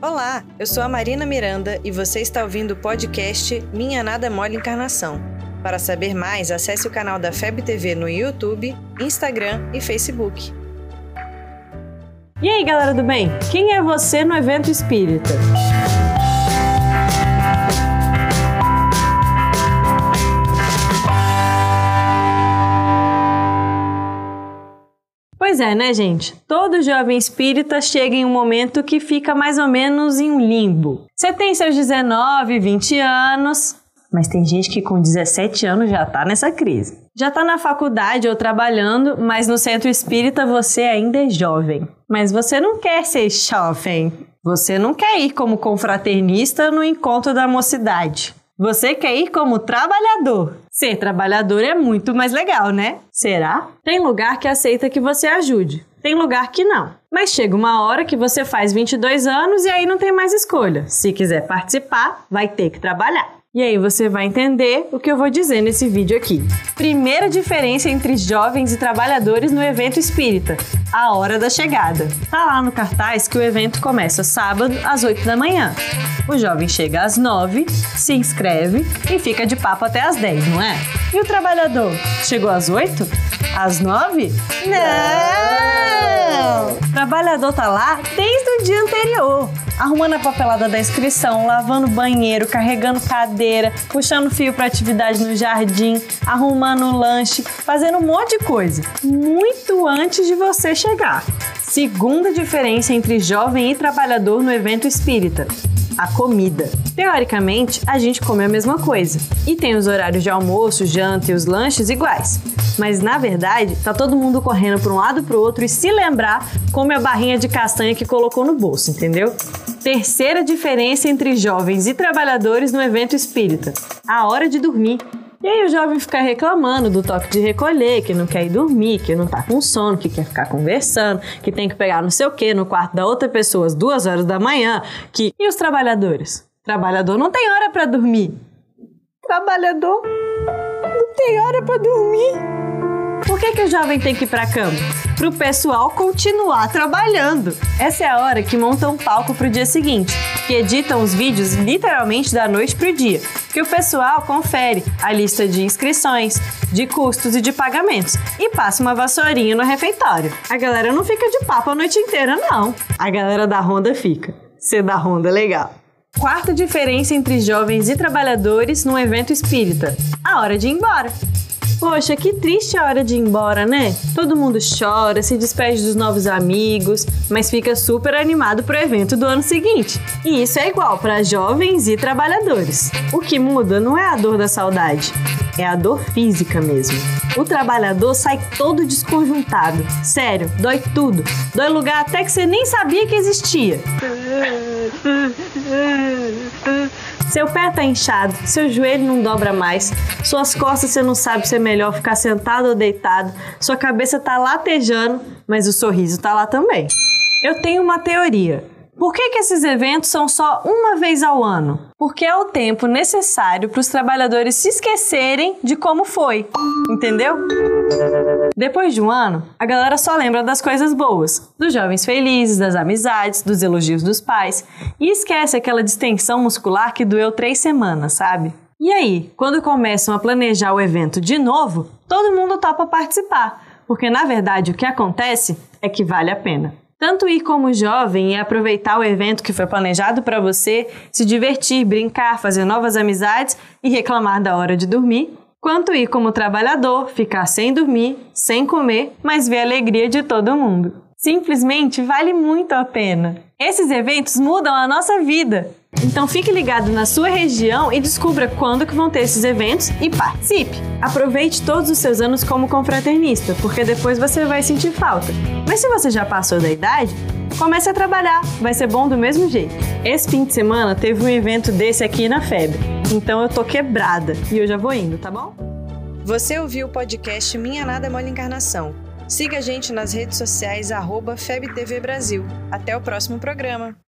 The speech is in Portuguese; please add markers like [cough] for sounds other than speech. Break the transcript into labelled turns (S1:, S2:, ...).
S1: Olá, eu sou a Marina Miranda e você está ouvindo o podcast Minha Nada Mole Encarnação. Para saber mais, acesse o canal da FEB TV no YouTube, Instagram e Facebook.
S2: E aí, galera do bem? Quem é você no evento espírita? É, né, gente? Todo jovem espírita chega em um momento que fica mais ou menos em um limbo. Você tem seus 19, 20 anos, mas tem gente que com 17 anos já tá nessa crise. Já tá na faculdade ou trabalhando, mas no centro espírita você ainda é jovem. Mas você não quer ser jovem. Você não quer ir como confraternista no encontro da mocidade. Você quer ir como trabalhador. Ser trabalhador é muito mais legal, né? Será? Tem lugar que aceita que você ajude. Tem lugar que não. Mas chega uma hora que você faz 22 anos e aí não tem mais escolha. Se quiser participar, vai ter que trabalhar. E aí você vai entender o que eu vou dizer nesse vídeo aqui. Primeira diferença entre jovens e trabalhadores no evento espírita: a hora da chegada. Tá lá no cartaz que o evento começa sábado às 8 da manhã. O jovem chega às 9, se inscreve e fica de papo até às 10, não é? E o trabalhador? Chegou às 8? Às 9? Não! O trabalhador tá lá desde o dia anterior arrumando a papelada da inscrição, lavando banheiro, carregando cadeira, puxando fio para atividade no jardim, arrumando lanche, fazendo um monte de coisa, muito antes de você chegar. Segunda diferença entre jovem e trabalhador no evento espírita a comida. Teoricamente, a gente come a mesma coisa e tem os horários de almoço, janta e os lanches iguais. Mas na verdade, tá todo mundo correndo para um lado para o outro e se lembrar come a barrinha de castanha que colocou no bolso, entendeu? Terceira diferença entre jovens e trabalhadores no evento espírita: a hora de dormir. E aí o jovem fica reclamando do toque de recolher, que não quer ir dormir, que não tá com sono, que quer ficar conversando, que tem que pegar não sei o que no quarto da outra pessoa às duas horas da manhã, que... E os trabalhadores? Trabalhador não tem hora para dormir. Trabalhador não tem hora para dormir. Por que, que o jovem tem que ir pra cama? Pro pessoal continuar trabalhando. Essa é a hora que montam um palco pro dia seguinte, que editam os vídeos literalmente da noite pro dia, que o pessoal confere a lista de inscrições, de custos e de pagamentos e passa uma vassourinha no refeitório. A galera não fica de papo a noite inteira, não. A galera da Honda fica. Ser da Honda é legal. Quarta diferença entre jovens e trabalhadores num evento espírita: a hora de ir embora. Poxa, que triste a hora de ir embora, né? Todo mundo chora, se despede dos novos amigos, mas fica super animado pro evento do ano seguinte. E isso é igual para jovens e trabalhadores. O que muda não é a dor da saudade, é a dor física mesmo. O trabalhador sai todo desconjuntado. Sério, dói tudo. Dói lugar até que você nem sabia que existia. [laughs] Seu pé tá inchado, seu joelho não dobra mais, suas costas você não sabe se é melhor ficar sentado ou deitado, sua cabeça tá latejando, mas o sorriso tá lá também. Eu tenho uma teoria. Por que, que esses eventos são só uma vez ao ano? Porque é o tempo necessário para os trabalhadores se esquecerem de como foi, entendeu? Depois de um ano, a galera só lembra das coisas boas, dos jovens felizes, das amizades, dos elogios dos pais e esquece aquela distensão muscular que doeu três semanas, sabe? E aí, quando começam a planejar o evento de novo, todo mundo topa participar, porque na verdade o que acontece é que vale a pena. Tanto ir como jovem e aproveitar o evento que foi planejado para você, se divertir, brincar, fazer novas amizades e reclamar da hora de dormir, quanto ir como trabalhador, ficar sem dormir, sem comer, mas ver a alegria de todo mundo. Simplesmente vale muito a pena. Esses eventos mudam a nossa vida. Então fique ligado na sua região e descubra quando que vão ter esses eventos e participe. Aproveite todos os seus anos como confraternista, porque depois você vai sentir falta. Mas se você já passou da idade, comece a trabalhar, vai ser bom do mesmo jeito. Esse fim de semana teve um evento desse aqui na FEB, então eu tô quebrada e eu já vou indo, tá bom?
S1: Você ouviu o podcast Minha Nada é Mole Encarnação. Siga a gente nas redes sociais, arroba FebTV Brasil. Até o próximo programa.